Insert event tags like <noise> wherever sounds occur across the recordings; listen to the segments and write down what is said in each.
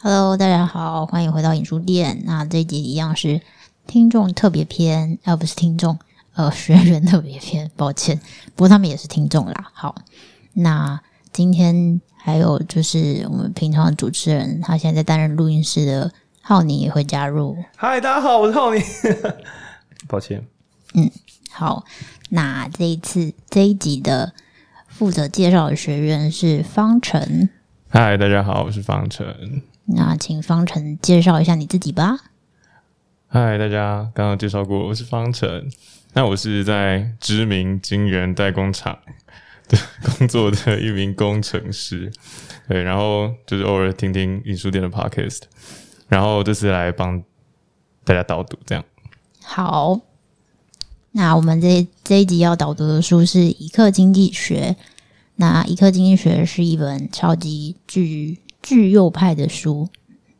Hello，大家好，欢迎回到影书店。那这一集一样是听众特别篇，而、呃、不是听众，呃，学员特别篇，<laughs> 抱歉。不过他们也是听众啦。好，那今天还有就是我们平常的主持人，他现在在担任录音师的浩宁也会加入。嗨，大家好，我是浩宁。<laughs> 抱歉。嗯，好。那这一次这一集的负责介绍的学员是方程。嗨，大家好，我是方晨。那请方程介绍一下你自己吧。嗨，大家刚刚介绍过，我是方程。那我是在知名晶圆代工厂 <laughs> 的工作的一名工程师。对，然后就是偶尔听听影书店的 podcast，然后这次来帮大家导读，这样。好，那我们这这一集要导读的书是《一刻经济学》。那《一刻经济学》是一本超级具巨右派的书，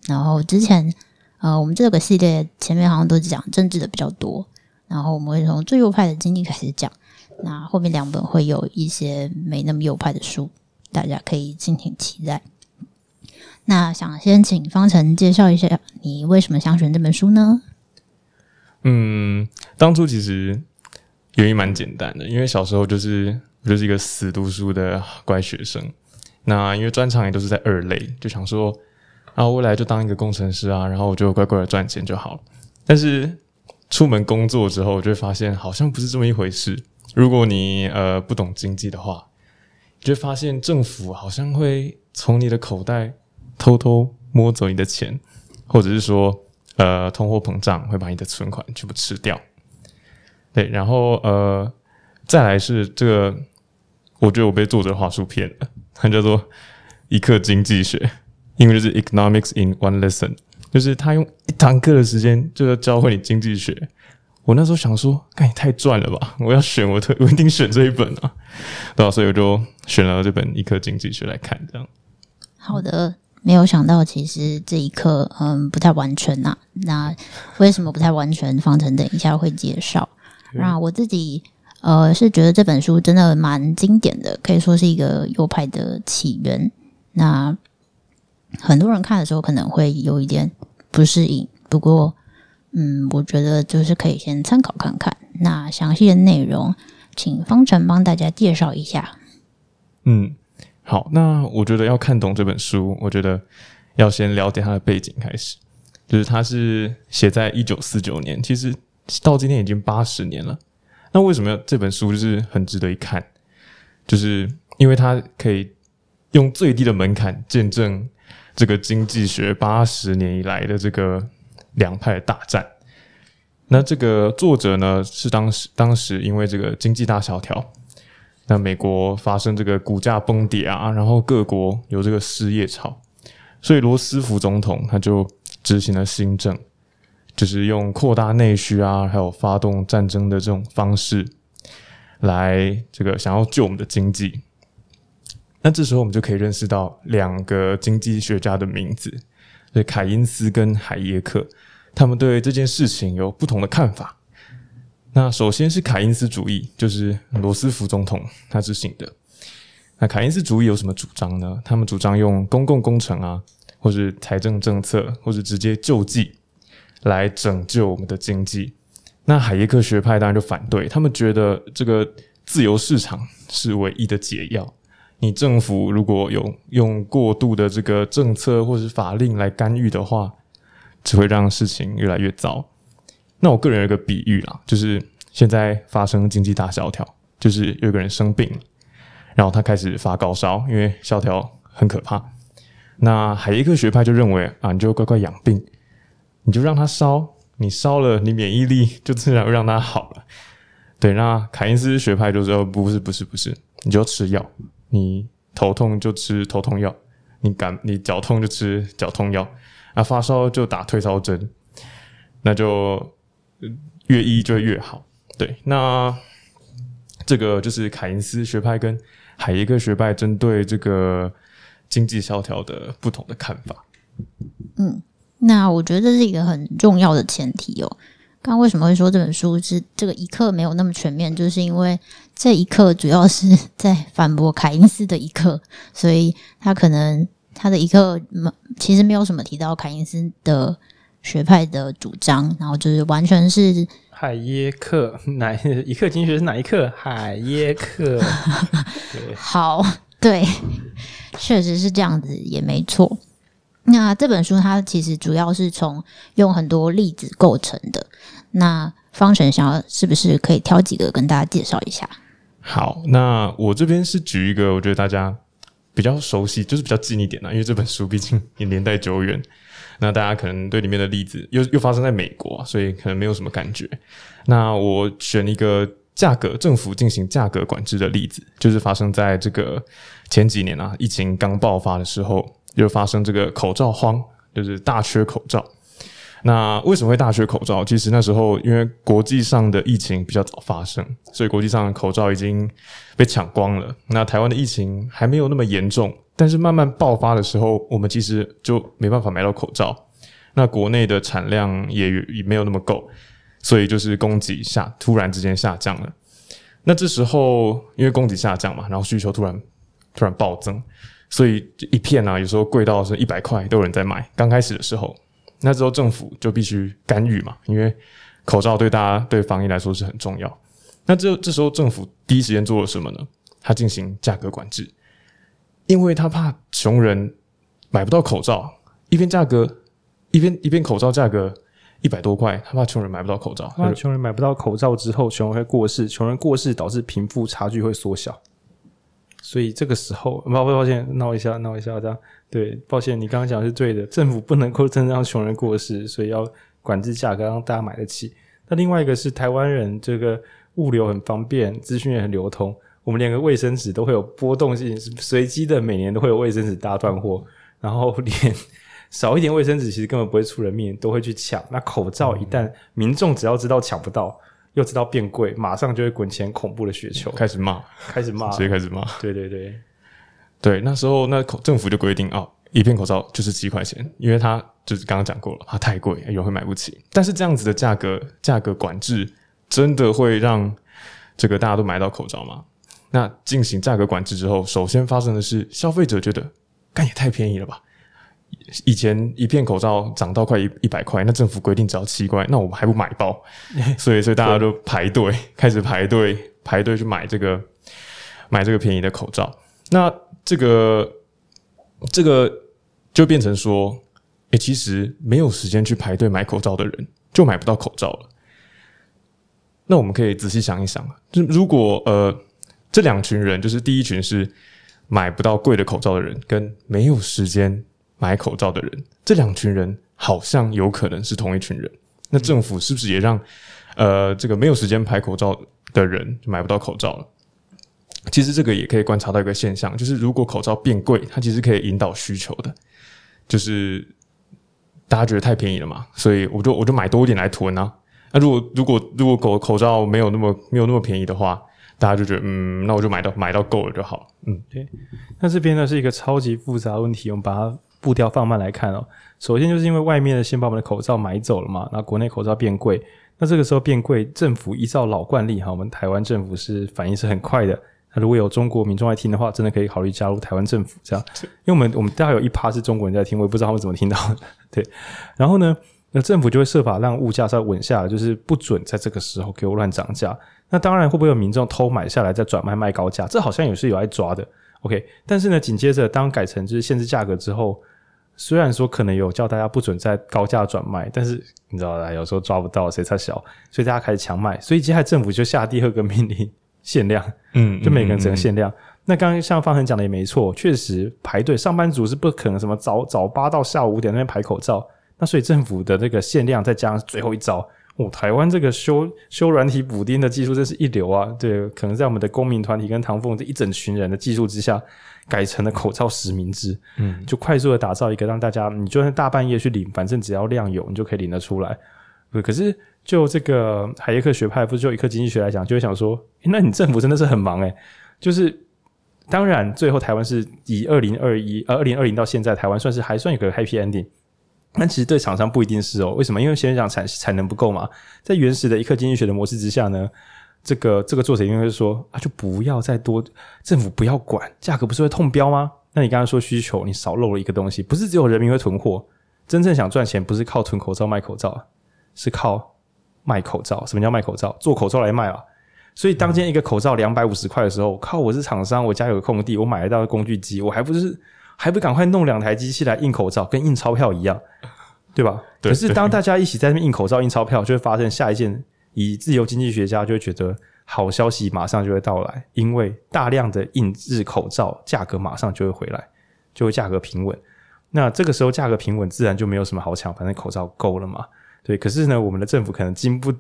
然后之前呃，我们这个系列前面好像都是讲政治的比较多，然后我们会从最右派的经济开始讲，那后面两本会有一些没那么右派的书，大家可以敬请期待。那想先请方程介绍一下，你为什么想选这本书呢？嗯，当初其实原因蛮简单的，因为小时候就是我就是一个死读书的乖学生。那因为专长也都是在二类，就想说，啊，未来就当一个工程师啊，然后我就乖乖的赚钱就好了。但是出门工作之后，我就会发现好像不是这么一回事。如果你呃不懂经济的话，你就会发现政府好像会从你的口袋偷偷摸走你的钱，或者是说，呃，通货膨胀会把你的存款全部吃掉。对，然后呃，再来是这个，我觉得我被作者话术骗了。它叫做一课经济学，英文就是 Economics in One Lesson，就是他用一堂课的时间就要教会你经济学。我那时候想说，干你太赚了吧！我要选，我特我一定选这一本啊，对吧？所以我就选了这本《一课经济学》来看。这样，好的，没有想到其实这一课嗯不太完全呐、啊。那为什么不太完全？方程等一下会介绍。那我自己。呃，是觉得这本书真的蛮经典的，可以说是一个右派的起源。那很多人看的时候可能会有一点不适应，不过，嗯，我觉得就是可以先参考看看。那详细的内容，请方晨帮大家介绍一下。嗯，好，那我觉得要看懂这本书，我觉得要先了解它的背景开始，就是它是写在一九四九年，其实到今天已经八十年了。那为什么这本书就是很值得一看？就是因为它可以用最低的门槛见证这个经济学八十年以来的这个两派大战。那这个作者呢，是当时当时因为这个经济大萧条，那美国发生这个股价崩跌啊，然后各国有这个失业潮，所以罗斯福总统他就执行了新政。就是用扩大内需啊，还有发动战争的这种方式，来这个想要救我们的经济。那这时候我们就可以认识到两个经济学家的名字，对，凯因斯跟海耶克，他们对这件事情有不同的看法。那首先是凯因斯主义，就是罗斯福总统他执行的。那凯因斯主义有什么主张呢？他们主张用公共工程啊，或是财政政策，或是直接救济。来拯救我们的经济，那海耶克学派当然就反对，他们觉得这个自由市场是唯一的解药。你政府如果有用过度的这个政策或是法令来干预的话，只会让事情越来越糟。那我个人有一个比喻啦，就是现在发生经济大萧条，就是有个人生病，然后他开始发高烧，因为萧条很可怕。那海耶克学派就认为啊，你就乖乖养病。你就让它烧，你烧了，你免疫力就自然会让它好了。对，那凯因斯学派就说不是不是不是，你就吃药，你头痛就吃头痛药，你感你脚痛就吃脚痛药，啊发烧就打退烧针，那就越医就越好。对，那这个就是凯因斯学派跟海耶克学派针对这个经济萧条的不同的看法。嗯。那我觉得这是一个很重要的前提哦。刚刚为什么会说这本书是这个一课没有那么全面，就是因为这一课主要是在反驳凯因斯的一课，所以他可能他的一课其实没有什么提到凯因斯的学派的主张，然后就是完全是 <laughs> 海耶克哪一课经济学是哪一课？海耶克。<laughs> 好，对，确实是这样子，也没错。那这本书它其实主要是从用很多例子构成的。那方神想要是不是可以挑几个跟大家介绍一下？好，那我这边是举一个，我觉得大家比较熟悉，就是比较近一点的，因为这本书毕竟也年代久远，那大家可能对里面的例子又又发生在美国，所以可能没有什么感觉。那我选一个价格政府进行价格管制的例子，就是发生在这个前几年啊，疫情刚爆发的时候。就发生这个口罩荒，就是大缺口罩。那为什么会大缺口罩？其实那时候因为国际上的疫情比较早发生，所以国际上的口罩已经被抢光了。那台湾的疫情还没有那么严重，但是慢慢爆发的时候，我们其实就没办法买到口罩。那国内的产量也也没有那么够，所以就是供给下突然之间下降了。那这时候因为供给下降嘛，然后需求突然突然暴增。所以一片啊，有时候贵到是一百块都有人在买。刚开始的时候，那之后政府就必须干预嘛，因为口罩对大家对防疫来说是很重要。那这这时候政府第一时间做了什么呢？他进行价格管制，因为他怕穷人买不到口罩，一边价格一边一边口罩价格一百多块，他怕穷人买不到口罩。那穷人买不到口罩之后，穷人会过世，穷人过世导致贫富差距会缩小。所以这个时候，抱抱歉，闹一下，闹一下，这样对，抱歉，你刚刚讲是对的，政府不能够真的让穷人过世，所以要管制价格，让大家买得起。那另外一个是台湾人，这个物流很方便，资讯也很流通，我们连个卫生纸都会有波动性，随机的每年都会有卫生纸大断货，然后连少一点卫生纸其实根本不会出人命，都会去抢。那口罩一旦民众只要知道抢不到。又知道变贵，马上就会滚钱，恐怖的雪球开始骂，开始骂，<laughs> 直接开始骂。对对对对，那时候那口政府就规定哦，一片口罩就是几块钱，因为它就是刚刚讲过了，它太贵，有人会买不起。但是这样子的价格价格管制，真的会让这个大家都买到口罩吗？那进行价格管制之后，首先发生的是消费者觉得，干也太便宜了吧。以前一片口罩涨到快一一百块，那政府规定只要七块，那我们还不买包？<laughs> 所以，所以大家都排队，<laughs> 开始排队排队去买这个买这个便宜的口罩。那这个这个就变成说，诶、欸，其实没有时间去排队买口罩的人就买不到口罩了。那我们可以仔细想一想，就如果呃这两群人，就是第一群是买不到贵的口罩的人，跟没有时间。买口罩的人，这两群人好像有可能是同一群人。那政府是不是也让呃这个没有时间排口罩的人买不到口罩了？其实这个也可以观察到一个现象，就是如果口罩变贵，它其实可以引导需求的。就是大家觉得太便宜了嘛，所以我就我就买多一点来囤啊。那如果如果如果口口罩没有那么没有那么便宜的话，大家就觉得嗯，那我就买到买到够了就好。嗯，对。那这边呢是一个超级复杂问题，我们把它。步调放慢来看哦，首先就是因为外面的先把我们的口罩买走了嘛，那国内口罩变贵，那这个时候变贵，政府依照老惯例哈，我们台湾政府是反应是很快的。那如果有中国民众爱听的话，真的可以考虑加入台湾政府这样，因为我们我们大概有一趴是中国人在听，我也不知道他们怎么听到的。<laughs> 对，然后呢，那政府就会设法让物价稍微稳下来，就是不准在这个时候给我乱涨价。那当然会不会有民众偷买下来再转卖卖高价？这好像也是有爱抓的。OK，但是呢，紧接着当改成就是限制价格之后。虽然说可能有叫大家不准在高价转卖，但是你知道的，有时候抓不到谁才小，所以大家开始强卖。所以接下来政府就下第二个命令，限量，嗯，就每个人只能限量。嗯嗯嗯、那刚刚像方恒讲的也没错，确实排队上班族是不可能什么早早八到下午五点那边排口罩。那所以政府的这个限量再加上最后一招，哦，台湾这个修修软体补丁的技术真是一流啊！对，可能在我们的公民团体跟唐凤这一整群人的技术之下。改成了口罩实名制，嗯，就快速的打造一个让大家，你就算大半夜去领，反正只要量有，你就可以领得出来。可是就这个海耶克学派，不是就一课经济学来讲，就会想说，欸，那你政府真的是很忙诶。就是当然最后台湾是以二零二一呃二零二零到现在，台湾算是还算有个 happy ending，但其实对厂商不一定是哦。为什么？因为先讲产产能不够嘛，在原始的一刻经济学的模式之下呢。这个这个作者因为是说啊，就不要再多，政府不要管，价格不是会痛标吗？那你刚刚说需求，你少漏了一个东西，不是只有人民会囤货，真正想赚钱不是靠囤口罩卖口罩，是靠卖口罩。什么叫卖口罩？做口罩来卖啊！所以当今天一个口罩两百五十块的时候，靠，我是厂商，我家有个空地，我买得到工具机，我还不是还不赶快弄两台机器来印口罩，跟印钞票一样，<laughs> 对吧？对，可是当大家一起在那边印口罩、印钞票，就会发生下一件，以自由经济学家就会觉得。好消息马上就会到来，因为大量的印制口罩，价格马上就会回来，就会价格平稳。那这个时候价格平稳，自然就没有什么好抢，反正口罩够了嘛。对，可是呢，我们的政府可能经不，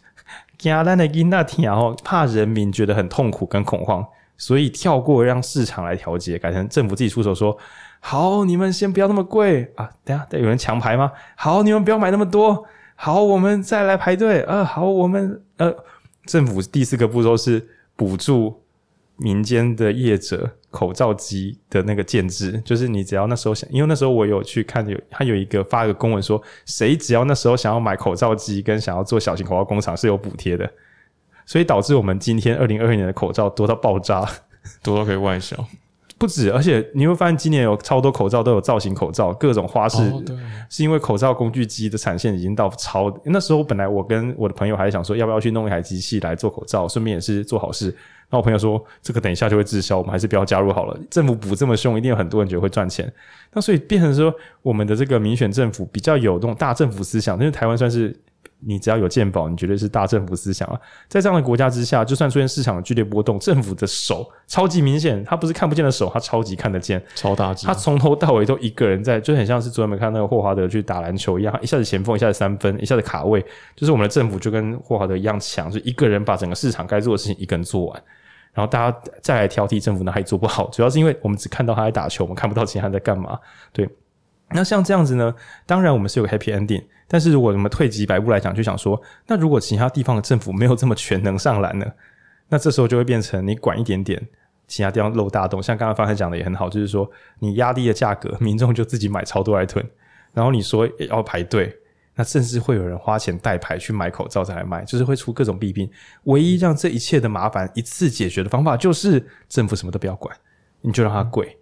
<laughs> 惊咱的囡仔听，然后怕人民觉得很痛苦跟恐慌，所以跳过让市场来调节，改成政府自己出手说：好，你们先不要那么贵啊。等下，有人抢排吗？好，你们不要买那么多。好，我们再来排队。呃，好，我们呃。政府第四个步骤是补助民间的业者口罩机的那个建置，就是你只要那时候想，因为那时候我有去看有，他有一个发一个公文说，谁只要那时候想要买口罩机跟想要做小型口罩工厂是有补贴的，所以导致我们今天二零二二年的口罩多到爆炸，多到可以外销。不止，而且你会发现今年有超多口罩都有造型口罩，各种花式，哦、是因为口罩工具机的产线已经到超。那时候本来我跟我的朋友还想说，要不要去弄一台机器来做口罩，顺便也是做好事。那我朋友说，这个等一下就会滞销，我们还是不要加入好了。政府补这么凶，一定有很多人觉得会赚钱。那所以变成说，我们的这个民选政府比较有这种大政府思想，因为台湾算是。你只要有健保，你绝对是大政府思想啊！在这样的国家之下，就算出现市场的剧烈波动，政府的手超级明显，他不是看不见的手，他超级看得见，超大只。他从头到尾都一个人在，就很像是昨天没看那个霍华德去打篮球一样，一下子前锋，一下子三分，一下子卡位，就是我们的政府就跟霍华德一样强，就一个人把整个市场该做的事情一个人做完，然后大家再来挑剔政府呢还做不好，主要是因为我们只看到他在打球，我们看不到其他人在干嘛，对。那像这样子呢？当然我们是有个 happy ending，但是如果我们退几百步来讲，就想说，那如果其他地方的政府没有这么全能上篮呢？那这时候就会变成你管一点点，其他地方漏大洞。像刚刚方才讲的也很好，就是说你压低的价格，民众就自己买超多来囤，然后你说要排队，那甚至会有人花钱代排去买口罩再来卖，就是会出各种弊病。唯一让这一切的麻烦一次解决的方法，就是政府什么都不要管，你就让它贵。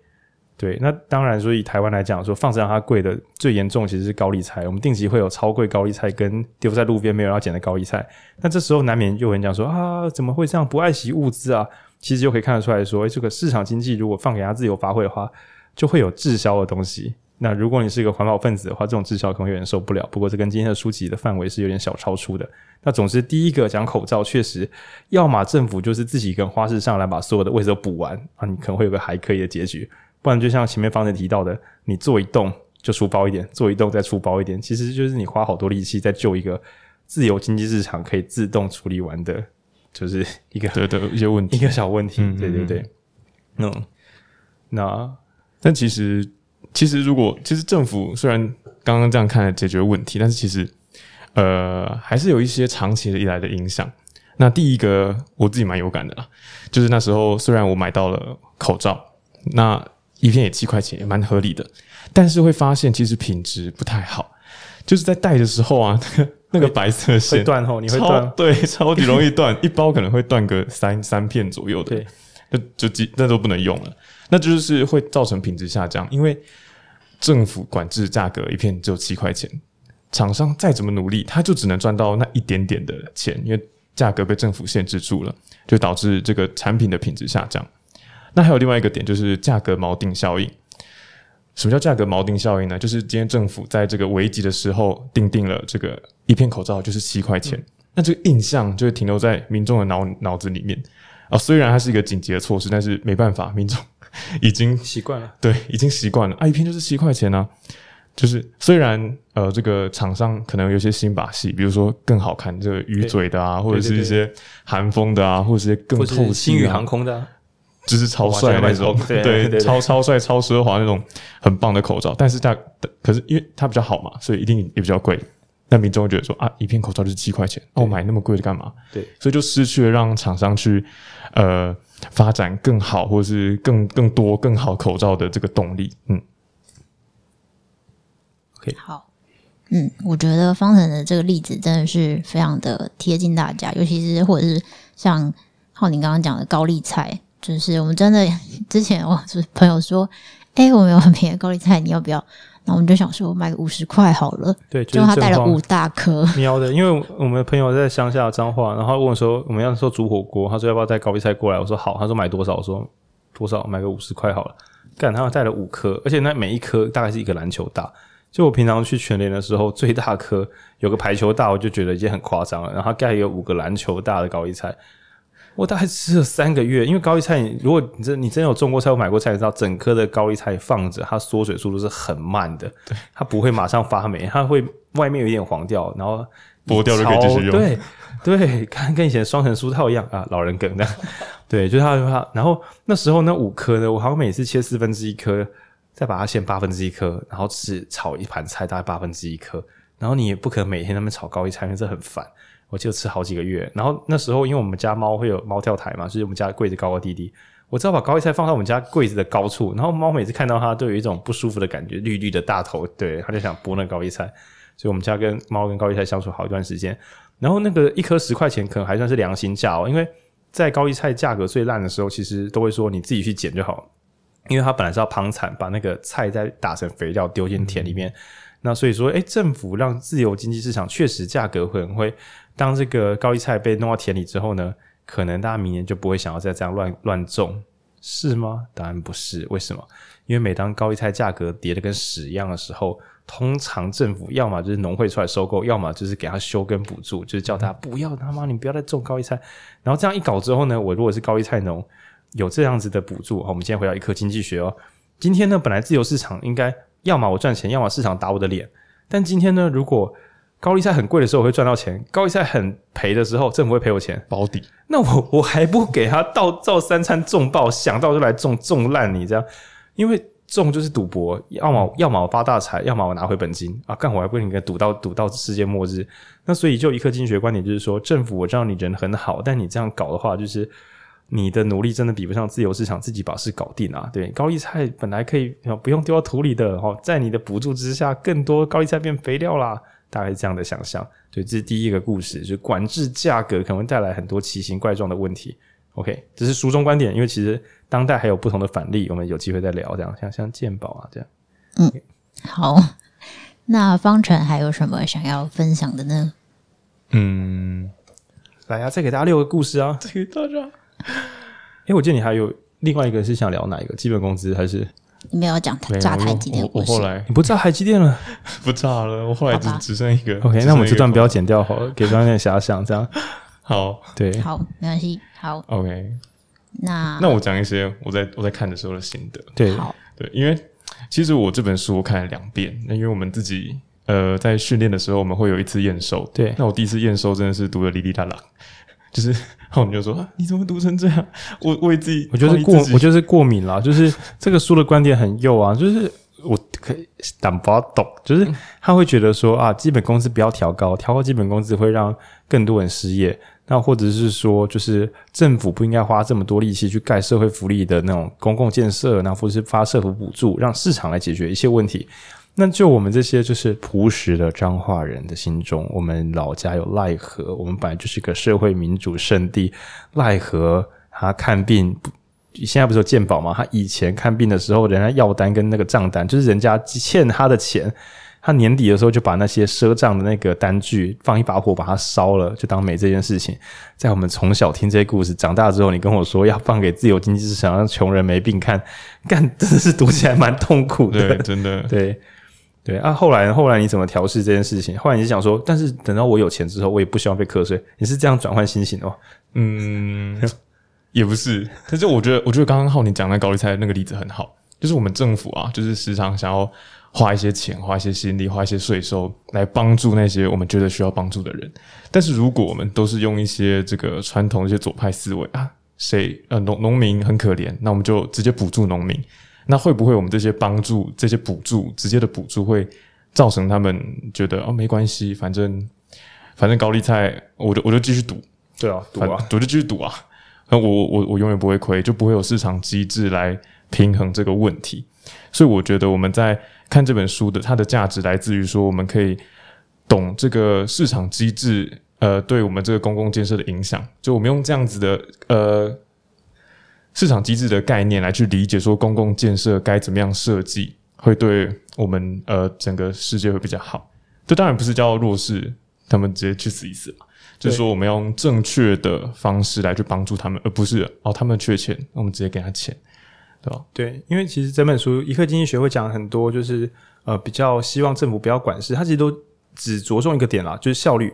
对，那当然，所以台湾来讲，说放着让它贵的最严重，其实是高丽菜。我们定期会有超贵高丽菜跟丢在路边没有人要捡的高丽菜。那这时候难免就有人讲说啊，怎么会这样不爱惜物资啊？其实就可以看得出来说，诶，这个市场经济如果放给它自由发挥的话，就会有滞销的东西。那如果你是一个环保分子的话，这种滞销可能有点受不了。不过这跟今天的书籍的范围是有点小超出的。那总之，第一个讲口罩，确实，要么政府就是自己跟花式上来把所有的位置都补完啊，你可能会有个还可以的结局。不然就像前面方才提到的，你做一栋就出包一点，做一栋再出包一点，其实就是你花好多力气在救一个自由经济市场可以自动处理完的，就是一个对的 <laughs> 一些问题，一个小问题。嗯嗯嗯对对对，嗯，那但其实其实如果其实政府虽然刚刚这样看来解决问题，但是其实呃还是有一些长期的以来的影响。那第一个我自己蛮有感的啦，就是那时候虽然我买到了口罩，那一片也七块钱，也蛮合理的，但是会发现其实品质不太好，就是在戴的时候啊，<laughs> 那个那个白色线断后，你会断，对，超级容易断，<laughs> 一包可能会断个三三片左右的，对，就就几那都不能用了，那就是会造成品质下降，因为政府管制价格，一片只有七块钱，厂商再怎么努力，他就只能赚到那一点点的钱，因为价格被政府限制住了，就导致这个产品的品质下降。那还有另外一个点，就是价格锚定效应。什么叫价格锚定效应呢？就是今天政府在这个危急的时候定定了这个一片口罩就是七块钱，嗯、那这个印象就会停留在民众的脑脑子里面啊、哦。虽然它是一个紧急的措施，但是没办法，民众已经习惯了，对，已经习惯了啊，一片就是七块钱呢、啊。就是虽然呃，这个厂商可能有些新把戏，比如说更好看这个鱼嘴的啊，或者是一些韩风的啊，或者是更透气、啊、星宇航空的、啊。就是超帅那种，对，超超帅、超奢华那种很棒的口罩，但是它，可是因为它比较好嘛，所以一定也比较贵。那民众会觉得说啊，一片口罩就是七块钱，那我买那么贵的干嘛？对，所以就失去了让厂商去呃发展更好或者是更更多更好口罩的这个动力。嗯，OK，好，嗯，我觉得方程的这个例子真的是非常的贴近大家，尤其是或者是像浩宁刚刚讲的高丽菜。就是我们真的之前我是朋友说，哎、欸，我们有很便宜的高丽菜，你要不要？那我们就想说买个五十块好了。对，就，是他带了五大颗。<laughs> 喵的，因为我们的朋友在乡下彰化，然后问我说我们要说煮火锅，他说要不要带高丽菜过来？我说好。他说买多少？我说多少？买个五十块好了。干，他带了五颗，而且那每一颗大概是一个篮球大。就我平常去全联的时候，最大颗有个排球大，我就觉得已经很夸张了。然后他盖有五个篮球大的高丽菜。我大概吃了三个月，因为高丽菜，如果你真你真有种过菜，我买过菜，你知道整颗的高丽菜放着，它缩水速度是很慢的，对，它不会马上发霉，它会外面有一点黄掉，然后剥掉就可以继续用。对对，看跟以前双层酥套一样啊，老人梗的，对，就是它它。然后那时候那五颗呢，我好像每次切四分之一颗，再把它切八分之一颗，然后只炒一盘菜，大概八分之一颗，然后你也不可能每天那么炒高丽菜，因为这很烦。我就吃好几个月，然后那时候因为我们家猫会有猫跳台嘛，就是我们家柜子高高低低，我只要把高丽菜放到我们家柜子的高处，然后猫每次看到它都有一种不舒服的感觉，绿绿的大头，对，它就想剥那高丽菜，所以我们家跟猫跟高丽菜相处好一段时间。然后那个一颗十块钱可能还算是良心价哦，因为在高丽菜价格最烂的时候，其实都会说你自己去捡就好，因为它本来是要旁产，把那个菜再打成肥料丢进田里面，那所以说，诶，政府让自由经济市场确实价格会很会。当这个高丽菜被弄到田里之后呢，可能大家明年就不会想要再这样乱乱种，是吗？当然不是。为什么？因为每当高丽菜价格跌得跟屎一样的时候，通常政府要么就是农会出来收购，要么就是给他修根补助，就是叫他不要他妈你不要再种高丽菜。然后这样一搞之后呢，我如果是高丽菜农，有这样子的补助，好，我们今天回到一颗经济学哦。今天呢，本来自由市场应该要么我赚钱，要么市场打我的脸。但今天呢，如果高利贷很贵的时候我会赚到钱，高利贷很赔的时候政府会赔我钱保底。那我我还不给他倒造三餐重爆，想到就来重重烂你这样，因为重就是赌博，要么要么我发大财，要么我拿回本金啊！干我还不给你赌到赌到世界末日。那所以就一课经济学观点就是说，政府我知道你人很好，但你这样搞的话，就是你的努力真的比不上自由市场自己把事搞定啊！对，高丽菜本来可以不用丢到土里的哦，在你的补助之下，更多高丽菜变肥料啦。大概是这样的想象，对，这是第一个故事，就是管制价格可能会带来很多奇形怪状的问题。OK，这是书中观点，因为其实当代还有不同的反例，我们有机会再聊。这样，像像鉴宝啊这样。嗯，okay. 好，那方程还有什么想要分享的呢？嗯，来啊，再给大家六个故事啊，再给大家。<laughs> 哎，我记得你还有另外一个是想聊哪一个？基本工资还是？你没有讲炸台积电，我后来你不炸台积电了，<laughs> 不炸了，我后来只只剩一个。OK，那我们这段不要剪掉好了，给观众点遐想，这样 <laughs> 好。对，好，没关系。好，OK。那那我讲一些我在我在看的时候的心得。对，好，对，因为其实我这本书我看了两遍。那因为我们自己呃在训练的时候，我们会有一次验收。对，那我第一次验收真的是读的哩哩啦啦，就是。<laughs> 然后你就说、啊：“你怎么读成这样？”我我自己，我觉得过，我就是过敏啦。就是这个书的观点很幼啊，就是我可以胆不懂，就是他会觉得说啊，基本工资不要调高，调高基本工资会让更多人失业。那或者是说，就是政府不应该花这么多力气去盖社会福利的那种公共建设，然后或者是发社福补助，让市场来解决一切问题。那就我们这些就是朴实的彰化人的心中，我们老家有赖和，我们本来就是个社会民主圣地。赖和他看病，现在不是有健保吗？他以前看病的时候，人家药单跟那个账单，就是人家欠他的钱，他年底的时候就把那些赊账的那个单据放一把火把它烧了，就当没这件事情。在我们从小听这些故事，长大之后，你跟我说要放给自由经济市场，让穷人没病看，干真的是读起来蛮痛苦的，对，真的对。<laughs> 对啊，后来后来你怎么调试这件事情？后来你是想说，但是等到我有钱之后，我也不希望被瞌睡。你是这样转换心情哦？嗯，<laughs> 也不是。但是我觉得，我觉得刚刚浩你讲的高丽菜那个例子很好，就是我们政府啊，就是时常想要花一些钱、花一些心力、花一些税收来帮助那些我们觉得需要帮助的人。但是如果我们都是用一些这个传统一些左派思维啊，谁呃农农民很可怜，那我们就直接补助农民。那会不会我们这些帮助、这些补助、直接的补助，会造成他们觉得哦没关系，反正反正高利贷，我就我就继续赌，对啊，赌啊，赌就继续赌啊，那我我我永远不会亏，就不会有市场机制来平衡这个问题。所以我觉得我们在看这本书的它的价值来自于说，我们可以懂这个市场机制，呃，对我们这个公共建设的影响。就我们用这样子的呃。市场机制的概念来去理解说公共建设该怎么样设计，会对我们呃整个世界会比较好。这当然不是叫弱势他们直接去死一死嘛，就是说我们要用正确的方式来去帮助他们，而不是哦他们缺钱，我们直接给他钱，对吧？对，因为其实整本书一刻经济学会讲很多，就是呃比较希望政府不要管事，他其实都只着重一个点啦，就是效率。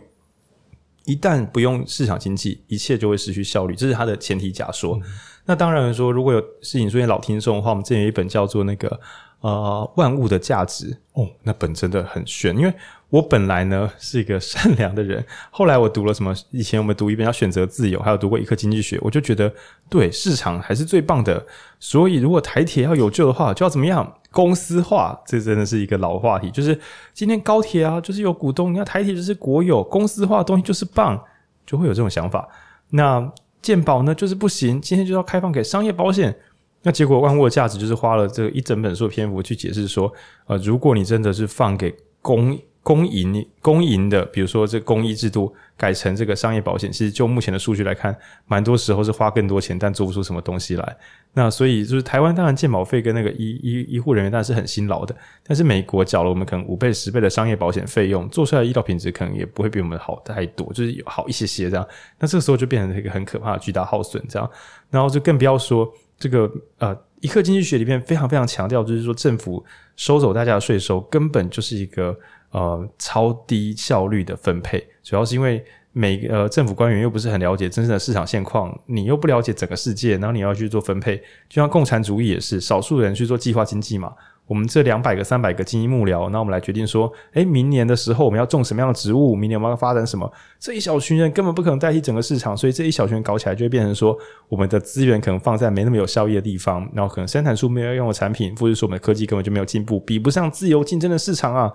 一旦不用市场经济，一切就会失去效率，这是他的前提假说。嗯、那当然说，如果有事情出现老听众的话，我们之前有一本叫做那个呃万物的价值哦，那本真的很玄，因为。我本来呢是一个善良的人，后来我读了什么？以前我们读一本叫《选择自由》，还有读过一课经济学，我就觉得对市场还是最棒的。所以如果台铁要有救的话，就要怎么样？公司化，这真的是一个老话题。就是今天高铁啊，就是有股东，你看台铁就是国有，公司化的东西就是棒，就会有这种想法。那健保呢，就是不行，今天就要开放给商业保险。那结果万物的价值就是花了这一整本书的篇幅去解释说，呃，如果你真的是放给公公营公营的，比如说这公益制度改成这个商业保险，其实就目前的数据来看，蛮多时候是花更多钱，但做不出什么东西来。那所以就是台湾当然健保费跟那个医医医护人员当然是很辛劳的，但是美国缴了我们可能五倍十倍的商业保险费用，做出来的医疗品质可能也不会比我们好太多，就是有好一些些这样。那这个时候就变成一个很可怕的巨大耗损这样，然后就更不要说这个呃，一课经济学里面非常非常强调，就是说政府收走大家的税收，根本就是一个。呃，超低效率的分配，主要是因为每呃政府官员又不是很了解真正的市场现况，你又不了解整个世界，然后你要去做分配，就像共产主义也是，少数人去做计划经济嘛。我们这两百个、三百个精英幕僚，那我们来决定说，诶，明年的时候我们要种什么样的植物，明年我们要发展什么，这一小群人根本不可能代替整个市场，所以这一小群人搞起来就会变成说，我们的资源可能放在没那么有效益的地方，然后可能生产出没有用的产品，或者说我们的科技根本就没有进步，比不上自由竞争的市场啊。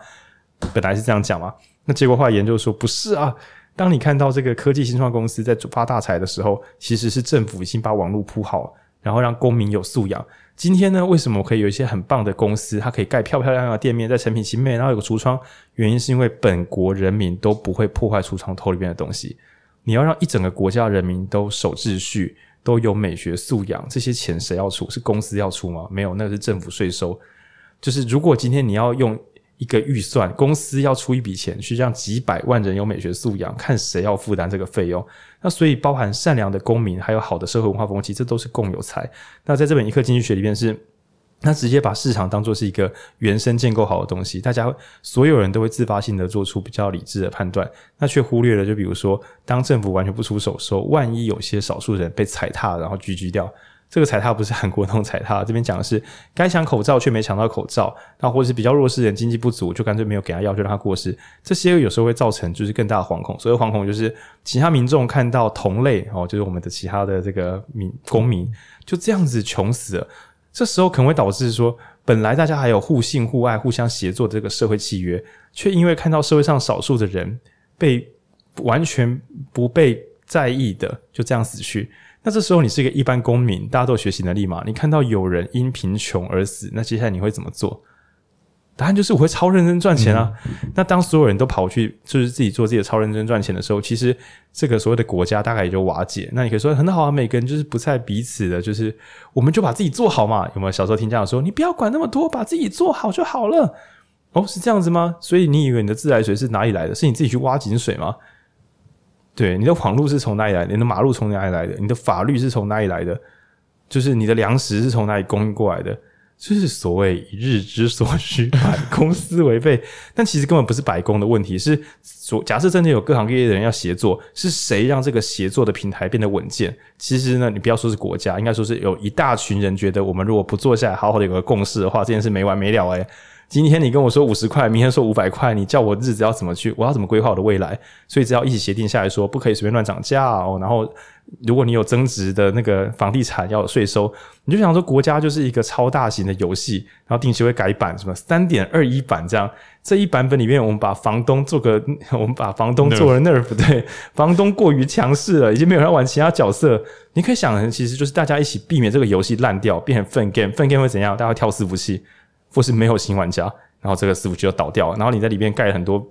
本来是这样讲嘛，那结果后来研究说不是啊。当你看到这个科技新创公司在发大财的时候，其实是政府已经把网络铺好，然后让公民有素养。今天呢，为什么我可以有一些很棒的公司，它可以盖漂漂亮亮的店面，在成品前面，然后有个橱窗？原因是因为本国人民都不会破坏橱窗偷里面的东西。你要让一整个国家人民都守秩序，都有美学素养，这些钱谁要出？是公司要出吗？没有，那个是政府税收。就是如果今天你要用。一个预算，公司要出一笔钱去让几百万人有美学素养，看谁要负担这个费用。那所以包含善良的公民，还有好的社会文化风气，这都是共有财。那在这本一课经济学里面是，那直接把市场当作是一个原生建构好的东西，大家所有人都会自发性的做出比较理智的判断，那却忽略了，就比如说，当政府完全不出手的时候，万一有些少数人被踩踏，然后 GG 掉。这个踩踏不是韩国那种踩踏，这边讲的是该抢口罩却没抢到口罩，那或者是比较弱势人经济不足，就干脆没有给他药，就让他过世。这些有时候会造成就是更大的惶恐，所以惶恐就是其他民众看到同类哦，就是我们的其他的这个民公民就这样子穷死了。这时候可能会导致说，本来大家还有互信互爱、互相协作的这个社会契约，却因为看到社会上少数的人被完全不被在意的就这样死去。那这时候你是一个一般公民，大家都有学习能力嘛？你看到有人因贫穷而死，那接下来你会怎么做？答案就是我会超认真赚钱啊！嗯、那当所有人都跑去就是自己做自己的超认真赚钱的时候，其实这个所谓的国家大概也就瓦解。那你可以说很好啊，每个人就是不在彼此的，就是我们就把自己做好嘛？有没有小时候听家长说，你不要管那么多，把自己做好就好了？哦，是这样子吗？所以你以为你的自来水是哪里来的？是你自己去挖井水吗？对，你的网络是从哪里来的？你的马路从哪里来的？你的法律是从哪里来的？就是你的粮食是从哪里供应过来的？就是所谓一日之所需，百工斯为备。但其实根本不是百工的问题，是所假设真的有各行各业的人要协作，是谁让这个协作的平台变得稳健？其实呢，你不要说是国家，应该说是有一大群人觉得，我们如果不坐下来好好的有个共识的话，这件事没完没了诶。今天你跟我说五十块，明天说五百块，你叫我日子要怎么去？我要怎么规划我的未来？所以只要一起协定下来说，不可以随便乱涨价哦。然后，如果你有增值的那个房地产要有税收，你就想说国家就是一个超大型的游戏，然后定期会改版，什么三点二一版这样。这一版本里面，我们把房东做个，<laughs> 我们把房东做了 nerf，对，房东过于强势了，已经没有人玩其他角色。你可以想成，其实就是大家一起避免这个游戏烂掉，变成粪 game，粪 game 会怎样？大家会跳伺服器。或是没有新玩家，然后这个伺服器就倒掉了，然后你在里面盖了很多，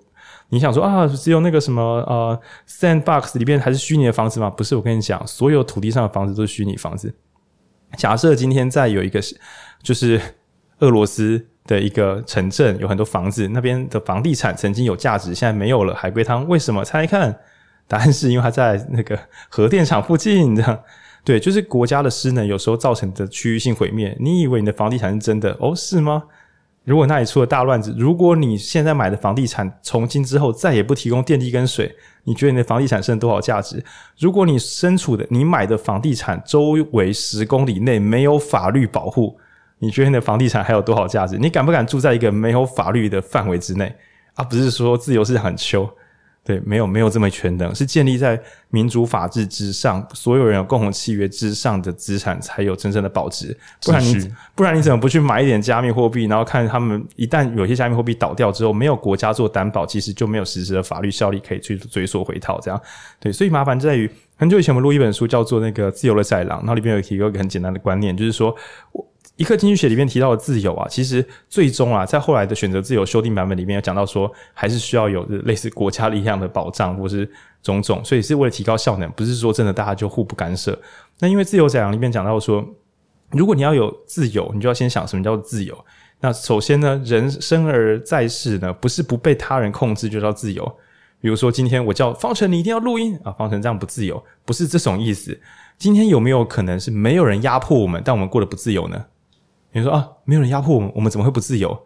你想说啊，只有那个什么呃，Sandbox 里面还是虚拟的房子吗？不是，我跟你讲，所有土地上的房子都是虚拟房子。假设今天在有一个就是俄罗斯的一个城镇，有很多房子，那边的房地产曾经有价值，现在没有了，海龟汤为什么？猜猜看，答案是因为它在那个核电厂附近，这样。对，就是国家的失能有时候造成的区域性毁灭。你以为你的房地产是真的？哦，是吗？如果那里出了大乱子，如果你现在买的房地产从今之后再也不提供电力跟水，你觉得你的房地产剩多少价值？如果你身处的你买的房地产周围十公里内没有法律保护，你觉得你的房地产还有多少价值？你敢不敢住在一个没有法律的范围之内？而、啊、不是说自由市场很秋。对，没有没有这么全能，是建立在民主法治之上，所有人有共同契约之上的资产才有真正的保值。不然你不然你怎么不去买一点加密货币，然后看他们一旦有些加密货币倒掉之后，没有国家做担保，其实就没有实质的法律效力可以去追溯回套。这样对，所以麻烦在于很久以前我们录一本书叫做那个《自由的豺狼》，然后里面有提过一个很简单的观念，就是说我。一课经济学里面提到的自由啊，其实最终啊，在后来的选择自由修订版本里面有讲到说，还是需要有类似国家力量的保障，或是种种，所以是为了提高效能，不是说真的大家就互不干涉。那因为自由讲里面讲到说，如果你要有自由，你就要先想什么叫做自由。那首先呢，人生而在世呢，不是不被他人控制就叫自由。比如说今天我叫方程，你一定要录音啊，方程这样不自由，不是这种意思。今天有没有可能是没有人压迫我们，但我们过得不自由呢？你说啊，没有人压迫我们，我们怎么会不自由？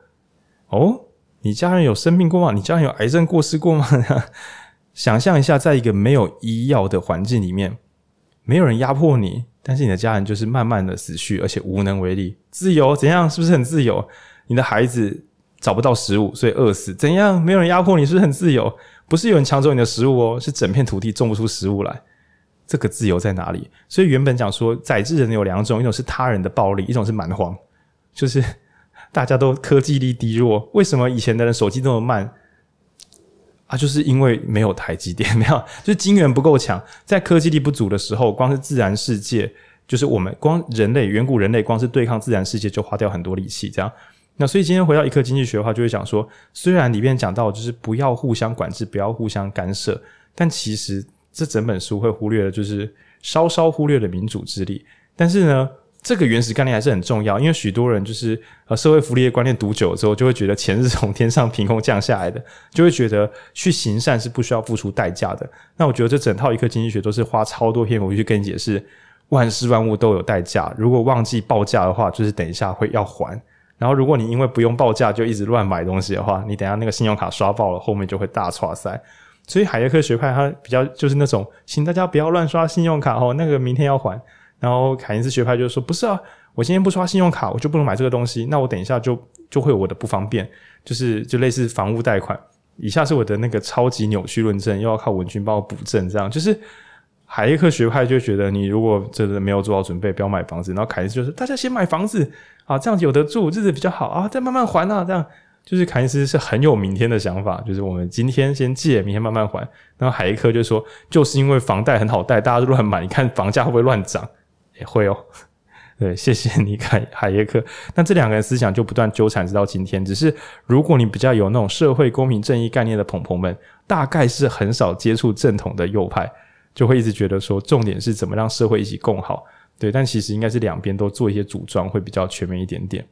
哦，你家人有生病过吗？你家人有癌症过世过吗？<laughs> 想象一下，在一个没有医药的环境里面，没有人压迫你，但是你的家人就是慢慢的死去，而且无能为力。自由怎样？是不是很自由？你的孩子找不到食物，所以饿死，怎样？没有人压迫你，是不是很自由？不是有人抢走你的食物哦，是整片土地种不出食物来。这个自由在哪里？所以原本讲说，宰制人有两种，一种是他人的暴力，一种是蛮荒。就是 <laughs> 大家都科技力低弱，为什么以前的人手机这么慢啊？就是因为没有台积电，没有，就是晶圆不够强。在科技力不足的时候，光是自然世界，就是我们光人类远古人类，光是对抗自然世界就花掉很多力气。这样，那所以今天回到一课经济学的话，就会讲说，虽然里面讲到就是不要互相管制，不要互相干涉，但其实这整本书会忽略的，就是稍稍忽略了民主之力。但是呢，这个原始概念还是很重要，因为许多人就是呃社会福利的观念读久了之后，就会觉得钱是从天上凭空降下来的，就会觉得去行善是不需要付出代价的。那我觉得这整套一课经济学都是花超多篇幅去跟你解释，万事万物都有代价。如果忘记报价的话，就是等一下会要还。然后如果你因为不用报价就一直乱买东西的话，你等下那个信用卡刷爆了，后面就会大剉赛。所以海耶克学派他比较就是那种，请大家不要乱刷信用卡哦，那个明天要还。然后凯因斯学派就说，不是啊，我今天不刷信用卡，我就不能买这个东西。那我等一下就就会有我的不方便，就是就类似房屋贷款。以下是我的那个超级扭曲论证，又要靠文君帮我补正。这样就是海耶克学派就觉得，你如果真的没有做好准备，不要买房子。然后凯恩斯就是大家先买房子啊，这样子有得住，日子比较好啊，再慢慢还啊。这样就是凯恩斯是很有明天的想法，就是我们今天先借，明天慢慢还。然后海耶克就说，就是因为房贷很好贷，大家都乱买，你看房价会不会乱涨？也会哦，<laughs> 对，谢谢你，凯海耶克。那这两个人思想就不断纠缠直到今天。只是如果你比较有那种社会公平正义概念的朋朋们，大概是很少接触正统的右派，就会一直觉得说，重点是怎么让社会一起共好。对，但其实应该是两边都做一些组装，会比较全面一点点。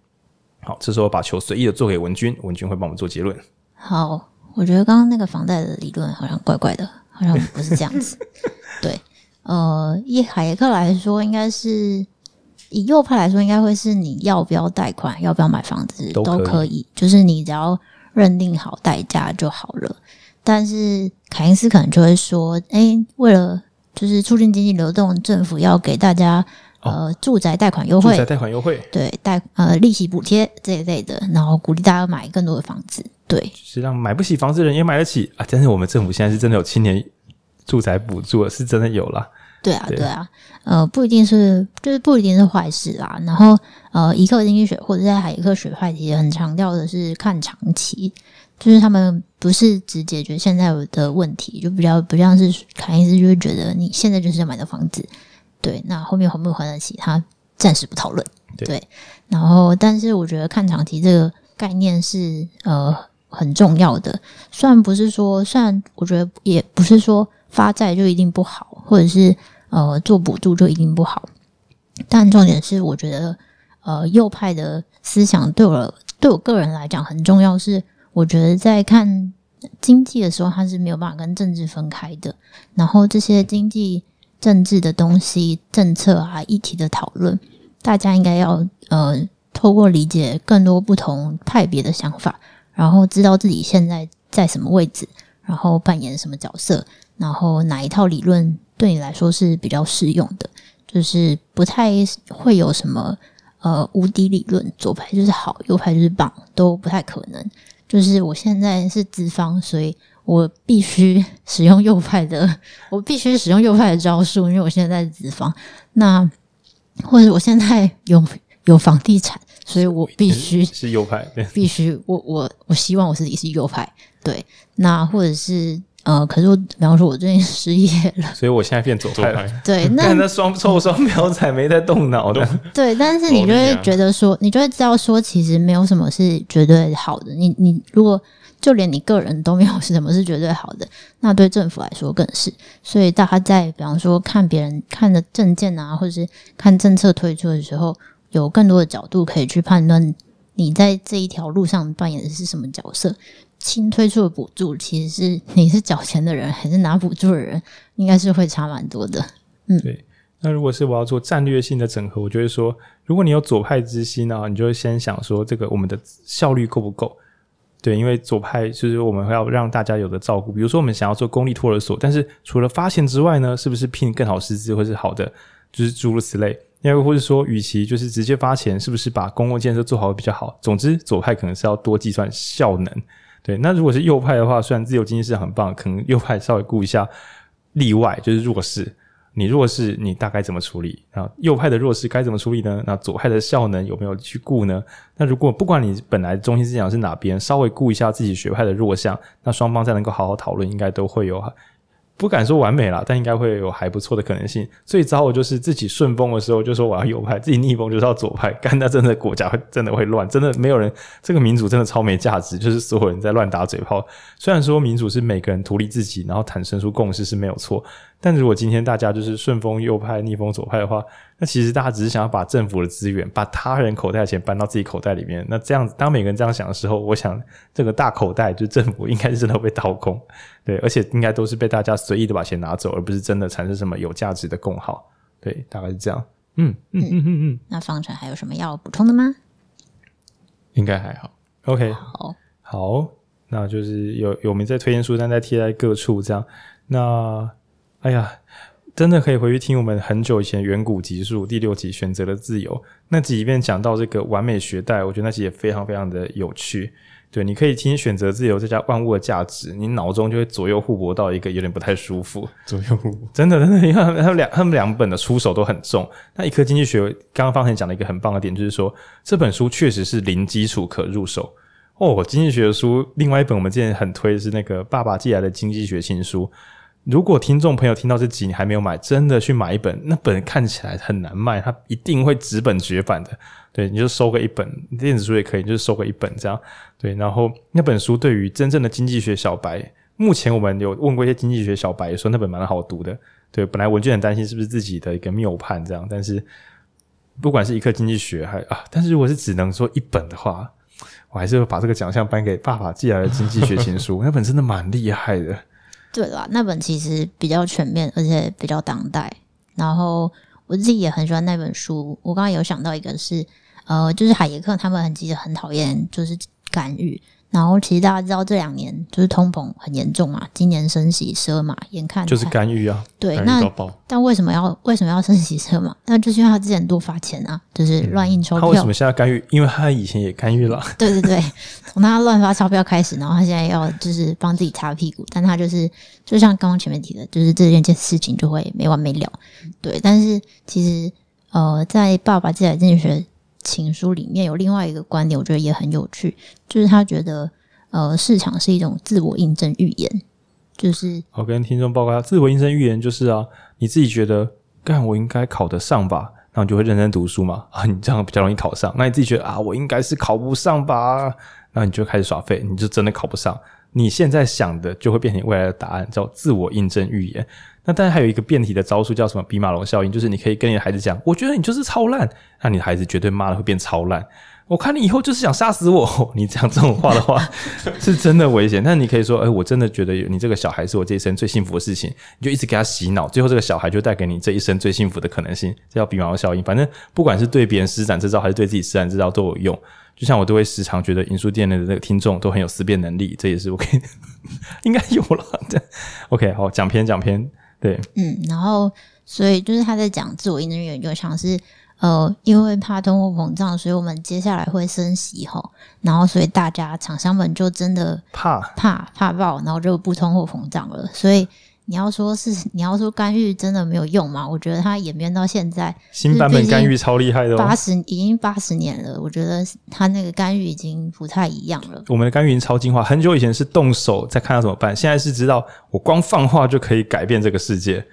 好，这时候把球随意的做给文君，文君会帮我们做结论。好，我觉得刚刚那个房贷的理论好像怪怪的，好像不是这样子。<laughs> 对。呃，以海耶克来说，应该是以右派来说，应该会是你要不要贷款，要不要买房子都可，都可以，就是你只要认定好代价就好了。但是凯恩斯可能就会说，哎、欸，为了就是促进经济流动，政府要给大家呃住宅贷款优惠，住宅贷款优惠，对贷呃利息补贴这一类的，然后鼓励大家买更多的房子，对，是让买不起房子的人也买得起啊。但是我们政府现在是真的有青年。住宅补助是真的有啦，对啊，对啊，呃，不一定是，就是不一定是坏事啦。然后，呃，一课经济学或者在海耶克学派其实很强调的是看长期，就是他们不是只解决现在的问题，就比较不像是凯恩斯就会觉得你现在就是要买的房子，对，那后面还不还得起，他暂时不讨论，对，对。然后，但是我觉得看长期这个概念是呃很重要的，虽然不是说，虽然我觉得也不是说。发债就一定不好，或者是呃做补助就一定不好。但重点是，我觉得呃右派的思想对我对我个人来讲很重要。是我觉得在看经济的时候，它是没有办法跟政治分开的。然后这些经济政治的东西、政策啊、议题的讨论，大家应该要呃透过理解更多不同派别的想法，然后知道自己现在在什么位置，然后扮演什么角色，然后哪一套理论对你来说是比较适用的，就是不太会有什么呃无敌理论，左派就是好，右派就是棒，都不太可能。就是我现在是资方，所以我必须使用右派的，<laughs> 我必须使用右派的招数，因为我现在在资方。那或者我现在有有房地产，所以我必须是右派，必须我我我希望我自己是右派。对，那或者是呃，可是我比方说，我最近 <laughs> 失业了，所以我现在变左派了。<laughs> 对，那那双臭双标仔没在动脑的。对，但是你就会觉得说，你就会知道说，其实没有什么是绝对好的。你你如果就连你个人都没有什么是绝对好的，那对政府来说更是。所以大家在比方说看别人看的证件啊，或者是看政策推出的时候，有更多的角度可以去判断你在这一条路上扮演的是什么角色。新推出的补助，其实是你是缴钱的人还是拿补助的人，应该是会差蛮多的。嗯，对。那如果是我要做战略性的整合，我就会说，如果你有左派之心呢，你就会先想说，这个我们的效率够不够？对，因为左派就是我们会要让大家有的照顾。比如说，我们想要做公立托儿所，但是除了发钱之外呢，是不是聘更好师资或是好的，就是诸如此类。因为或者说，与其就是直接发钱，是不是把公共建设做好比较好？总之，左派可能是要多计算效能。对，那如果是右派的话，虽然自由经济市场很棒，可能右派稍微顾一下例外，就是弱势。你弱势，你大概怎么处理？啊，右派的弱势该怎么处理呢？那左派的效能有没有去顾呢？那如果不管你本来中心思想是哪边，稍微顾一下自己学派的弱项，那双方再能够好好讨论，应该都会有。不敢说完美了，但应该会有还不错的可能性。最糟的就是自己顺风的时候就说我要右派，自己逆风就是要左派，干那真的国家会真的会乱，真的没有人这个民主真的超没价值，就是所有人在乱打嘴炮。虽然说民主是每个人独立自己，然后产生出共识是没有错。但如果今天大家就是顺风右派、逆风左派的话，那其实大家只是想要把政府的资源、把他人口袋的钱搬到自己口袋里面。那这样子，当每个人这样想的时候，我想这个大口袋就政府应该是真的会被掏空，<laughs> 对，而且应该都是被大家随意的把钱拿走，而不是真的产生什么有价值的共好。对，大概是这样。嗯嗯嗯嗯嗯。那方程还有什么要补充的吗？应该还好。OK，好，好，那就是有有没在推荐书单在贴在各处这样。那哎呀，真的可以回去听我们很久以前远古集数第六集《选择的自由》那集里面讲到这个完美学贷，我觉得那集也非常非常的有趣。对，你可以听《选择自由》这家万物的价值，你脑中就会左右互搏到一个有点不太舒服。左右互搏，真的真的，因为他们两他们两本的出手都很重。那一颗经济学刚刚方程讲了一个很棒的点，就是说这本书确实是零基础可入手哦。经济学的书，另外一本我们之前很推的是那个《爸爸寄来的经济学新书》。如果听众朋友听到这集你还没有买，真的去买一本，那本看起来很难卖，它一定会纸本绝版的。对，你就收个一本，电子书也可以，你就收个一本这样。对，然后那本书对于真正的经济学小白，目前我们有问过一些经济学小白，说那本蛮好读的。对，本来文娟很担心是不是自己的一个谬判这样，但是不管是一课经济学还啊，但是如果是只能说一本的话，我还是会把这个奖项颁给爸爸寄来的经济学新书，那本真的蛮厉害的。对啦，那本其实比较全面，而且比较当代。然后我自己也很喜欢那本书。我刚刚有想到一个是，呃，就是海耶克他们很其实很讨厌就是干预。然后其实大家知道这两年就是通膨很严重嘛，今年升息十二码，眼看就是干预啊。对，那但为什么要为什么要升息十二码？那就是因为他之前多发钱啊，就是乱印钞票。他为什么现在干预？因为他以前也干预了。<laughs> 对对对，从他乱发钞票开始，然后他现在要就是帮自己擦屁股，但他就是就像刚刚前面提的，就是这件件事情就会没完没了。对，但是其实呃，在爸爸寄来经济学情书里面有另外一个观点，我觉得也很有趣，就是他觉得，呃，市场是一种自我印证预言，就是我跟听众报告，自我印证预言就是啊，你自己觉得，干我应该考得上吧，然后你就会认真读书嘛，<laughs> 啊，你这样比较容易考上。那你自己觉得啊，我应该是考不上吧，那你就开始耍废，你就真的考不上。你现在想的就会变成未来的答案，叫自我印证预言。那当然还有一个变体的招数叫什么？比马龙效应，就是你可以跟你的孩子讲，我觉得你就是超烂，那你的孩子绝对骂的会变超烂。我看你以后就是想杀死我，<laughs> 你讲这种话的话 <laughs> 是真的危险。但你可以说，哎、欸，我真的觉得你这个小孩是我这一生最幸福的事情，你就一直给他洗脑，最后这个小孩就带给你这一生最幸福的可能性，这叫比毛效应。反正不管是对别人施展这招，还是对自己施展这招都有用。就像我都会时常觉得银书店内的那个听众都很有思辨能力，这也是我可以 <laughs> 应该有了。对，OK，好，讲篇讲篇，对，嗯，然后所以就是他在讲自我印证预言，就像是。呃，因为怕通货膨胀，所以我们接下来会升息吼，然后所以大家厂商们就真的怕怕怕爆，然后就不通货膨胀了。所以你要说是你要说干预真的没有用吗？我觉得它演变到现在，新版本干预超厉害的，八十已经八十年了，我觉得它那个干预已经不太一样了。我们的干预已经超进化，很久以前是动手再看要怎么办，现在是知道我光放话就可以改变这个世界。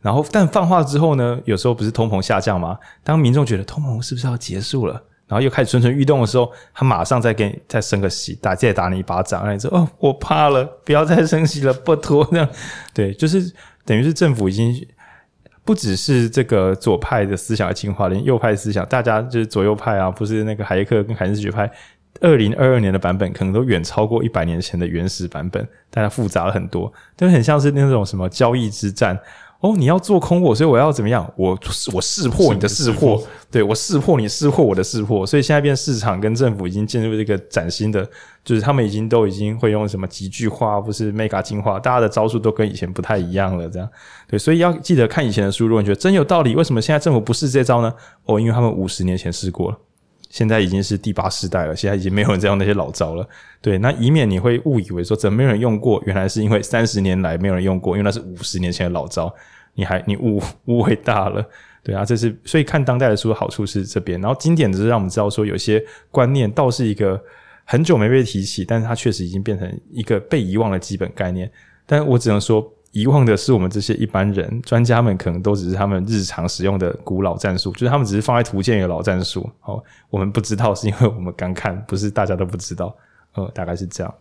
然后，但放话之后呢？有时候不是通膨下降吗？当民众觉得通膨是不是要结束了，然后又开始蠢蠢欲动的时候，他马上再给你再升个息，打再打你一巴掌，然后你说：“哦，我怕了，不要再升息了，不拖。”这样对，就是等于是政府已经不只是这个左派的思想的进化，连右派思想，大家就是左右派啊，不是那个海耶克跟凯恩斯学派，二零二二年的版本可能都远超过一百年前的原始版本，大家复杂了很多，就很像是那种什么交易之战。哦，你要做空我，所以我要怎么样？我我识破你的识破，对，我识破你识破我的识破，所以现在变市场跟政府已经进入这个崭新的，就是他们已经都已经会用什么极巨化，不是 mega 进化，大家的招数都跟以前不太一样了，这样对，所以要记得看以前的书，如果你觉得真有道理，为什么现在政府不试这招呢？哦，因为他们五十年前试过了。现在已经是第八世代了，现在已经没有人再用那些老招了。对，那以免你会误以为说怎么没有人用过，原来是因为三十年来没有人用过，因为那是五十年前的老招，你还你误误会大了。对啊，这是所以看当代的书的好处是这边，然后经典只是让我们知道说有些观念倒是一个很久没被提起，但是它确实已经变成一个被遗忘的基本概念。但我只能说。遗忘的是我们这些一般人，专家们可能都只是他们日常使用的古老战术，就是他们只是放在图鉴里的老战术。好，我们不知道是因为我们刚看，不是大家都不知道。呃，大概是这样。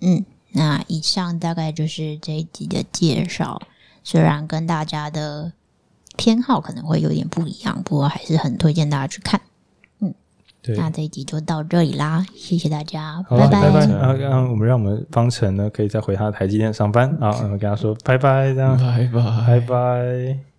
嗯，那以上大概就是这一集的介绍，虽然跟大家的偏好可能会有点不一样，不过还是很推荐大家去看。对那这一集就到这里啦，谢谢大家，拜拜。拜拜。我们让我们方程呢，可以再回他的台积电上班啊，然后跟他说拜拜，这样，拜拜，拜拜。